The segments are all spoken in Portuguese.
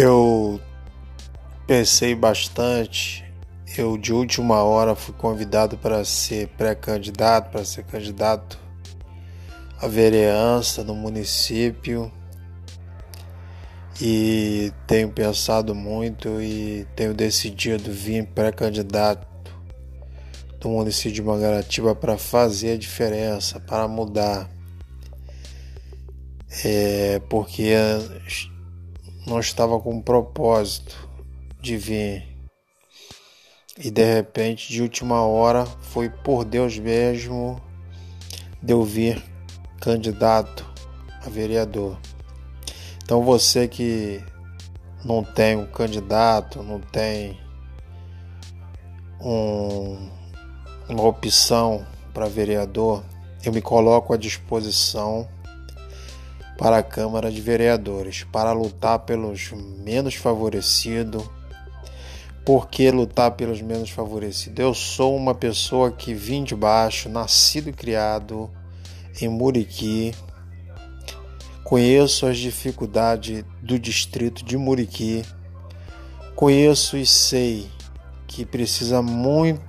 Eu pensei bastante. Eu, de última hora, fui convidado para ser pré-candidato, para ser candidato à vereança no município. E tenho pensado muito e tenho decidido vir pré-candidato do município de Mangaratiba para fazer a diferença, para mudar. É, porque não estava com propósito de vir. E de repente, de última hora, foi por Deus mesmo de eu vir candidato a vereador. Então você que não tem um candidato, não tem um uma opção para vereador, eu me coloco à disposição para a Câmara de Vereadores para lutar pelos menos favorecidos. Por que lutar pelos menos favorecidos? Eu sou uma pessoa que vim de baixo, nascido e criado em Muriqui. Conheço as dificuldades do distrito de Muriqui. Conheço e sei que precisa muita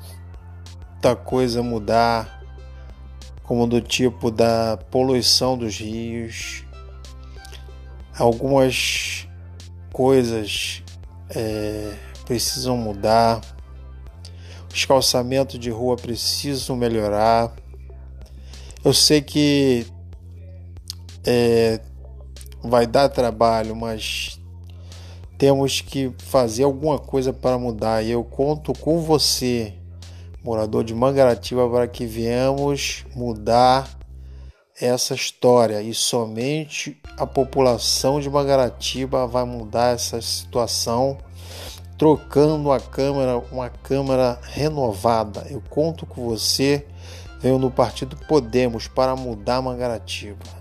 coisa mudar, como do tipo da poluição dos rios, algumas coisas é, precisam mudar, os calçamentos de rua precisam melhorar. Eu sei que é, vai dar trabalho, mas temos que fazer alguma coisa para mudar e eu conto com você morador de Mangaratiba, para que viemos mudar essa história e somente a população de Mangaratiba vai mudar essa situação, trocando a Câmara, uma Câmara renovada. Eu conto com você, venho no Partido Podemos para mudar Mangaratiba.